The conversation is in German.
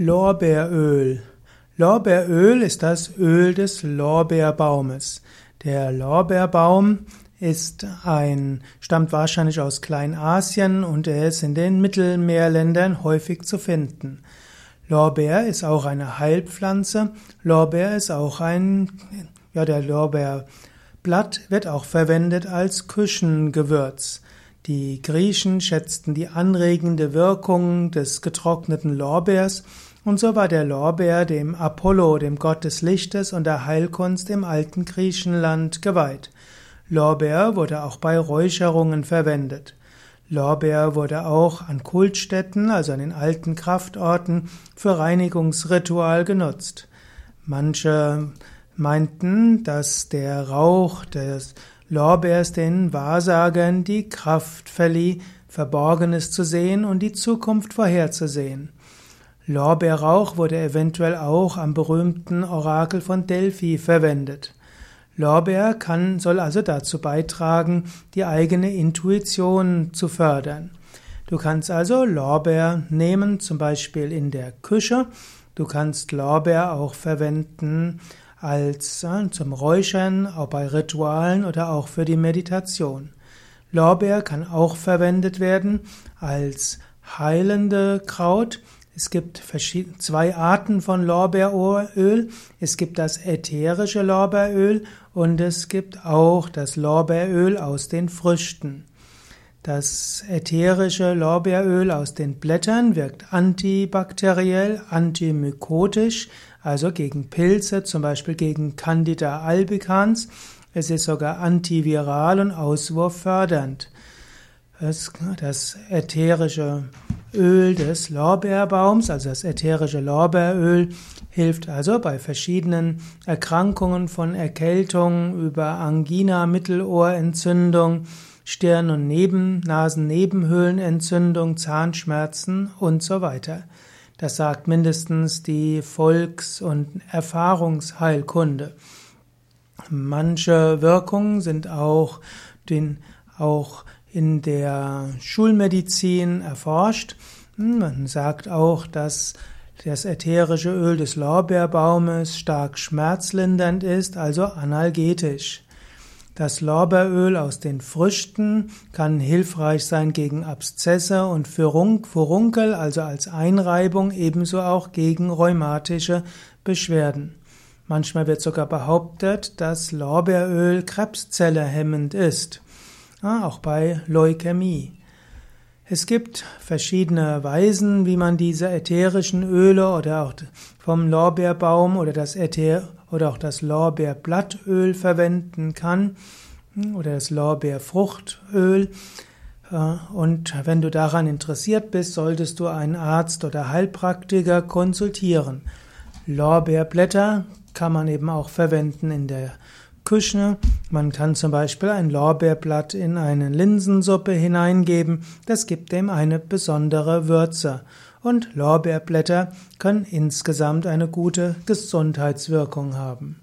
Lorbeeröl. Lorbeeröl ist das Öl des Lorbeerbaumes. Der Lorbeerbaum ist ein, stammt wahrscheinlich aus Kleinasien und er ist in den Mittelmeerländern häufig zu finden. Lorbeer ist auch eine Heilpflanze. Lorbeer ist auch ein, ja, der Lorbeerblatt wird auch verwendet als Küchengewürz. Die Griechen schätzten die anregende Wirkung des getrockneten Lorbeers und so war der Lorbeer dem Apollo, dem Gott des Lichtes und der Heilkunst im alten Griechenland geweiht. Lorbeer wurde auch bei Räucherungen verwendet. Lorbeer wurde auch an Kultstätten, also an den alten Kraftorten, für Reinigungsritual genutzt. Manche meinten, dass der Rauch des Lorbeers den Wahrsagern die Kraft verlieh, Verborgenes zu sehen und die Zukunft vorherzusehen. Lorbeerrauch wurde eventuell auch am berühmten Orakel von Delphi verwendet. Lorbeer kann, soll also dazu beitragen, die eigene Intuition zu fördern. Du kannst also Lorbeer nehmen, zum Beispiel in der Küche. Du kannst Lorbeer auch verwenden als äh, zum Räuchern, auch bei Ritualen oder auch für die Meditation. Lorbeer kann auch verwendet werden als heilende Kraut. Es gibt zwei Arten von Lorbeeröl. Es gibt das ätherische Lorbeeröl und es gibt auch das Lorbeeröl aus den Früchten. Das ätherische Lorbeeröl aus den Blättern wirkt antibakteriell, antimykotisch, also gegen Pilze, zum Beispiel gegen Candida albicans. Es ist sogar antiviral und auswurffördernd. Das, ätherische Öl des Lorbeerbaums, also das ätherische Lorbeeröl, hilft also bei verschiedenen Erkrankungen von Erkältung über Angina, Mittelohrentzündung, Stirn- und Neben Nasennebenhöhlenentzündung, Zahnschmerzen und so weiter. Das sagt mindestens die Volks- und Erfahrungsheilkunde. Manche Wirkungen sind auch, den, auch in der Schulmedizin erforscht. Man sagt auch, dass das ätherische Öl des Lorbeerbaumes stark schmerzlindernd ist, also analgetisch. Das Lorbeeröl aus den Früchten kann hilfreich sein gegen Abszesse und Furunkel, also als Einreibung, ebenso auch gegen rheumatische Beschwerden. Manchmal wird sogar behauptet, dass Lorbeeröl Krebszelle hemmend ist, auch bei Leukämie. Es gibt verschiedene Weisen, wie man diese ätherischen Öle oder auch vom Lorbeerbaum oder das Äther oder auch das Lorbeerblattöl verwenden kann oder das Lorbeerfruchtöl. Äh, und wenn du daran interessiert bist, solltest du einen Arzt oder Heilpraktiker konsultieren. Lorbeerblätter kann man eben auch verwenden in der Küche. Man kann zum Beispiel ein Lorbeerblatt in eine Linsensuppe hineingeben. Das gibt dem eine besondere Würze. Und Lorbeerblätter können insgesamt eine gute Gesundheitswirkung haben.